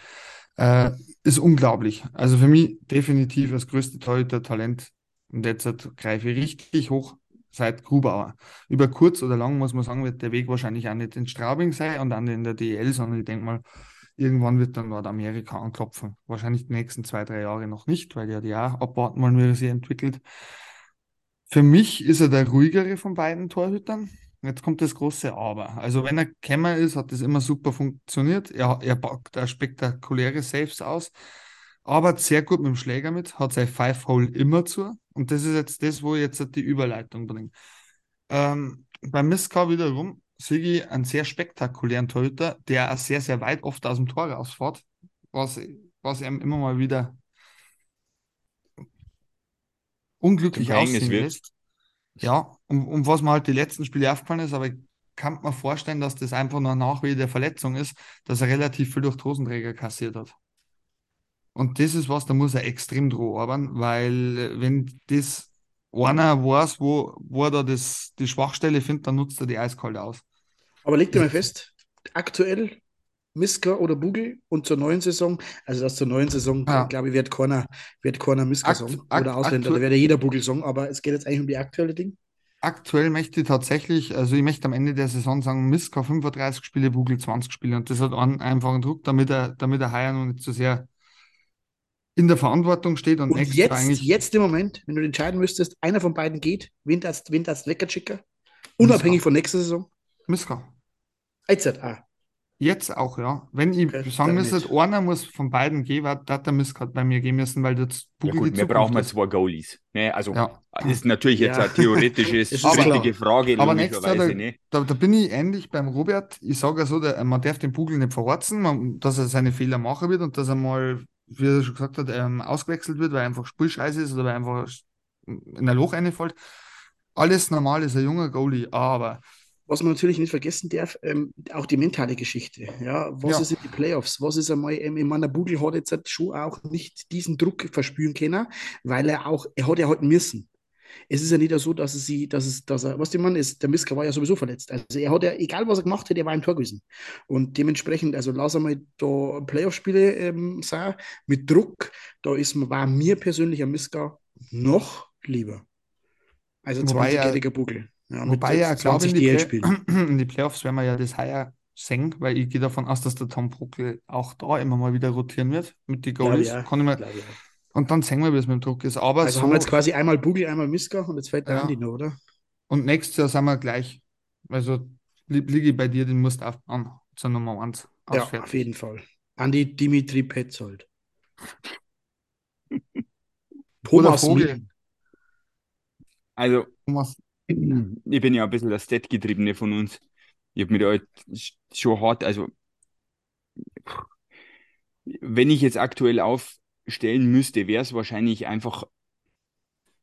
äh, ist unglaublich. Also für mich definitiv das größte Torhüter-Talent. Und jetzt greife ich richtig hoch seit Grubauer. Über kurz oder lang muss man sagen, wird der Weg wahrscheinlich auch nicht in Straubing sein und dann in der DL, sondern ich denke mal, irgendwann wird dann Nordamerika anklopfen. Wahrscheinlich die nächsten zwei, drei Jahre noch nicht, weil ja die auch abwarten wollen, wie er sich entwickelt. Für mich ist er der ruhigere von beiden Torhütern. Jetzt kommt das große Aber. Also wenn er Kämmer ist, hat das immer super funktioniert. Er, er packt da spektakuläre Saves aus, arbeitet sehr gut mit dem Schläger mit, hat sein Five-Hole immer zu. Und das ist jetzt das, wo ich jetzt die Überleitung bringe. Ähm, beim Miska wiederum ich einen sehr spektakulären Torhüter, der auch sehr, sehr weit oft aus dem Tor rausfährt, was, was ihm immer mal wieder unglücklich aussehen wird. lässt. Ja, und, und was mir halt die letzten Spiele aufgefallen ist, aber ich kann mir vorstellen, dass das einfach nur Nachweh der Verletzung ist, dass er relativ viel durch Hosenträger kassiert hat. Und das ist was, da muss er extrem droh arbeiten, weil äh, wenn das einer weiß, wo, wo er da das, die Schwachstelle findet, dann nutzt er die eiskalt aus. Aber leg dir mal fest, aktuell Miska oder Bugel und zur neuen Saison, also das zur neuen Saison, ja. glaube ich, wird keiner, wird keiner Miska Song oder Ausländer, da wäre jeder Bugel Song, aber es geht jetzt eigentlich um die aktuelle Ding. Aktuell möchte ich tatsächlich, also ich möchte am Ende der Saison sagen, Miska 35 Spiele, Bugel 20 Spiele und das hat einen einfachen Druck, damit er, damit er heuer noch nicht so sehr in der Verantwortung steht und, und jetzt, eigentlich jetzt im Moment, wenn du entscheiden müsstest, einer von beiden geht, wen das, wen Leckerschicker, unabhängig Miska. von nächster Saison? Miska. IZA. Jetzt auch, ja. Wenn ich okay, sagen müsste, einer muss von beiden gehen, hat der Misskat bei mir gehen müssen, weil das Bugel ja gut, wir brauchen mal zwei Goalies. Ne, also ja. ist natürlich jetzt ja. eine theoretische, schwierige Frage. Aber nächstes Jahr, da, ne? da, da, bin ich ähnlich beim Robert. Ich sage so, der, man darf den Bugel nicht verwarzen, man, dass er seine Fehler machen wird und dass er mal, wie er schon gesagt hat, ähm, ausgewechselt wird, weil er einfach Spulscheiße ist oder weil er einfach in ein Loch reinfällt. Alles normal ist ein junger Goalie, aber was man natürlich nicht vergessen darf, ähm, auch die mentale Geschichte. Ja, was ja. ist in die Playoffs? Was ist einmal, ähm, ich meine, der Bugel hat jetzt halt schon auch nicht diesen Druck verspüren können, weil er auch, er hat ja halt müssen. Es ist ja nicht so, dass er sie, dass es, dass er, was der Mann ist, der Miska war ja sowieso verletzt. Also er hat ja, egal was er gemacht hat, er war ein Tor gewesen. Und dementsprechend, also lass einmal da Playoff-Spiele ähm, sein, mit Druck, da ist, war mir persönlich ein Miska noch lieber. Also 20-jähriger Bugel. Ja, Wobei ja, glaube ich, in, die in die Playoffs werden wir ja das heuer sehen, weil ich gehe davon aus, dass der Tom Prockel auch da immer mal wieder rotieren wird mit den Goalies. Ja, Kann ich mal. Und dann sehen wir, wie es mit dem Druck ist. Aber also so, haben wir jetzt quasi einmal Bugel, einmal Miska und jetzt fällt der ja. Andi noch, oder? Und nächstes Jahr sind wir gleich. Also liege bei dir, den musst du aufbauen zur Nummer 1. Ja, auf jeden Fall. Andi Dimitri Petzold. Thomas Vogel. Also, Thomas ich bin ja ein bisschen der Stat-Getriebene von uns. Ich habe mir da schon hart, also wenn ich jetzt aktuell aufstellen müsste, wäre es wahrscheinlich einfach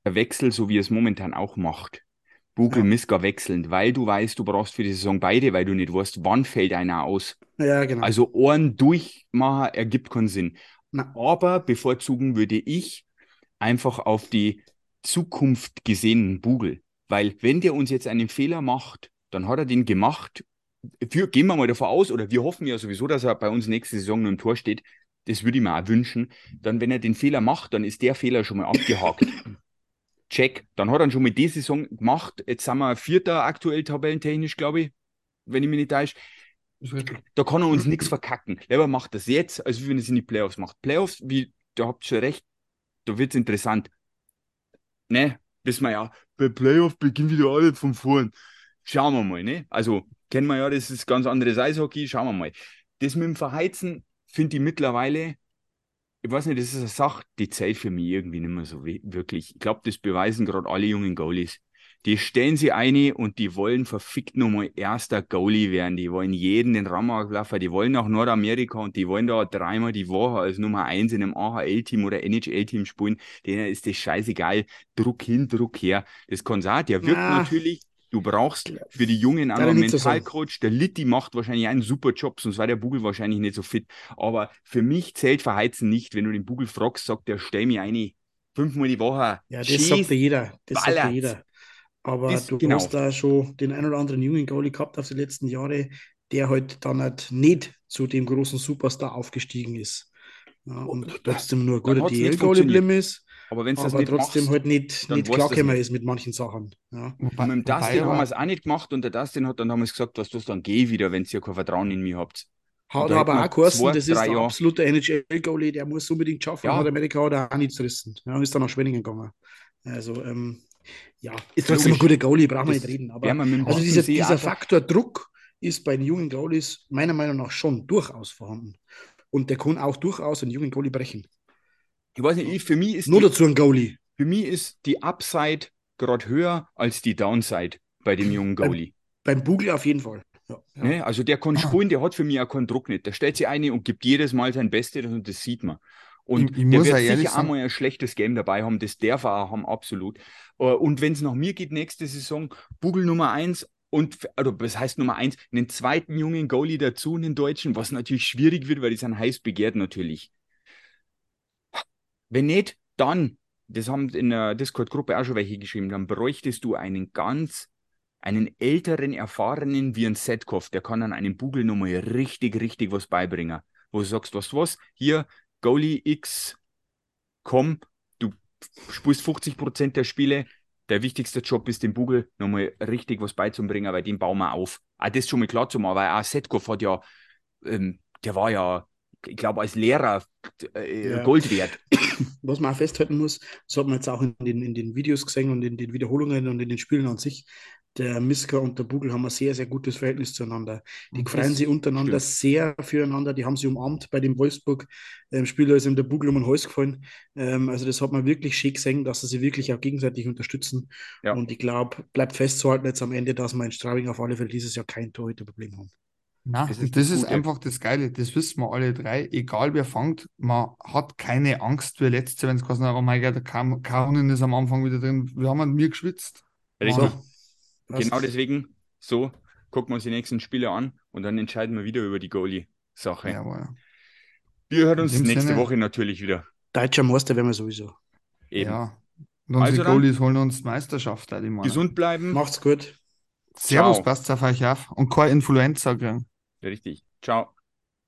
der Wechsel, so wie es momentan auch macht. Bugel, ja. Miska wechselnd, weil du weißt, du brauchst für die Saison beide, weil du nicht weißt, wann fällt einer aus. Ja, genau. Also Ohren durchmachen ergibt keinen Sinn. Na. Aber bevorzugen würde ich einfach auf die Zukunft gesehenen Bugel. Weil wenn der uns jetzt einen Fehler macht, dann hat er den gemacht. Wir, gehen wir mal davon aus, oder wir hoffen ja sowieso, dass er bei uns nächste Saison nur im Tor steht. Das würde ich mir auch wünschen. Dann, wenn er den Fehler macht, dann ist der Fehler schon mal abgehakt. Check. Dann hat er schon mit dieser Saison gemacht. Jetzt sind wir Vierter aktuell tabellentechnisch, glaube ich, wenn ich mich nicht täusche. Da kann er uns nichts verkacken. Lieber macht das jetzt, als wenn er es in die Playoffs macht. Playoffs, wie, da habt ihr schon recht, da wird es interessant. Ne, wissen wir ja, bei Playoffs beginnt wieder alles von vorn. Schauen wir mal, ne? Also, kennen wir ja, das ist ganz anderes Eishockey, schauen wir mal. Das mit dem Verheizen finde ich mittlerweile ich weiß nicht, das ist eine Sache, die zählt für mich irgendwie nicht mehr so wirklich. Ich glaube, das beweisen gerade alle jungen Goalies. Die stellen sie eine und die wollen verfickt nochmal erster Goalie werden. Die wollen jeden den Raum laufen. Die wollen nach Nordamerika und die wollen da dreimal die Woche als Nummer eins in einem AHL-Team oder NHL-Team spielen. Denen ist das scheißegal. Druck hin, Druck her. Das kann sein. Der wirkt ja. natürlich Du brauchst für die Jungen einen Mentalcoach. Der Litti macht wahrscheinlich einen super Job, sonst war der Bugel wahrscheinlich nicht so fit. Aber für mich zählt Verheizen nicht. Wenn du den Bugel fragst, sagt der, stell mir eine fünfmal die Woche. Ja, das Schieß, sagt jeder. Das sagt jeder. Aber das, du genau. hast da schon den einen oder anderen jungen Goalie gehabt auf die letzten Jahre, der halt dann halt nicht zu dem großen Superstar aufgestiegen ist. Ja, und trotzdem nur ein guter DL-Goalie geblieben ist. Aber wenn es das nicht trotzdem machst, halt nicht, nicht klargekommen ist mit manchen Sachen. Ja. Und mit dem Dustin haben wir es auch nicht gemacht und der Dustin hat dann damals gesagt, was du dann geh wieder, wenn ihr kein Vertrauen in mich habt. Hat aber auch geheißen, das ist der absolute NHL-Goalie, der muss unbedingt schaffen. Ja. Hat Amerika oder auch nichts gerissen. Ja, ist dann nach Schwenningen gegangen. Also, ähm, ja, ist trotzdem ein guter Goalie, brauchen wir nicht reden. Aber also dieser, dieser Faktor Druck ist bei den jungen Goalies meiner Meinung nach schon durchaus vorhanden. Und der kann auch durchaus einen jungen Goalie brechen. Ich weiß nicht, für mich ist. Nur die, dazu ein Goalie. Für mich ist die Upside gerade höher als die Downside bei dem jungen Goalie. Beim, beim Bugel auf jeden Fall. Ja, ja. Ne? Also der kann spielen, der hat für mich auch keinen Druck nicht. Der stellt sich eine und gibt jedes Mal sein Bestes und das sieht man. Und ich, ich der wird sicher einmal ein schlechtes Game dabei haben, das darf er auch haben, absolut. Äh, und wenn es nach mir geht, nächste Saison, Bugel Nummer 1 und, also das heißt Nummer 1, einen zweiten jungen Goalie dazu, einen Deutschen, was natürlich schwierig wird, weil die sind heiß begehrt natürlich. Wenn nicht, dann, das haben in der Discord-Gruppe auch schon welche geschrieben, dann bräuchtest du einen ganz, einen älteren, erfahrenen wie ein Setkov, der kann an einem Bugel nochmal richtig, richtig was beibringen. Wo du sagst, was, was, hier, Goalie X, komm, du spielst 50% der Spiele, der wichtigste Job ist, dem Bugel nochmal richtig was beizubringen, weil den bauen wir auf. Auch das schon mal klar zu machen, weil auch Setkov hat ja, ähm, der war ja ich glaube, als Lehrer äh, ja. Gold wert. Was man auch festhalten muss, das hat man jetzt auch in den, in den Videos gesehen und in den Wiederholungen und in den Spielen an sich. Der Miska und der Bugel haben ein sehr, sehr gutes Verhältnis zueinander. Die freuen sich untereinander stimmt. sehr füreinander. Die haben sie umarmt bei dem Wolfsburg-Spiel, da ist ihm der Bugel um den Hals gefallen. Ähm, also, das hat man wirklich schön gesehen, dass sie sich wirklich auch gegenseitig unterstützen. Ja. Und ich glaube, bleibt festzuhalten jetzt am Ende, dass wir in Straubing auf alle Fälle dieses Jahr kein Torhüterproblem haben. Na, das ist, das ist einfach das Geile, das wissen wir alle drei. Egal wer fängt, man hat keine Angst wie letzte, wenn es quasi, oh mein Gott, der Karonin ist am Anfang wieder drin. Wir haben an mir geschwitzt. Richtig. Genau deswegen, so gucken wir uns die nächsten Spiele an und dann entscheiden wir wieder über die Goalie-Sache. Ja, wir hören uns nächste Sinne, Woche natürlich wieder. Deutscher Meister werden wir sowieso. Eben. Ja. Und unsere also Goalies holen uns Meisterschaft. Gesund bleiben. Macht's gut. Servus, passt auf euch auf und kein Influenza kriegen. Richtig. Ciao.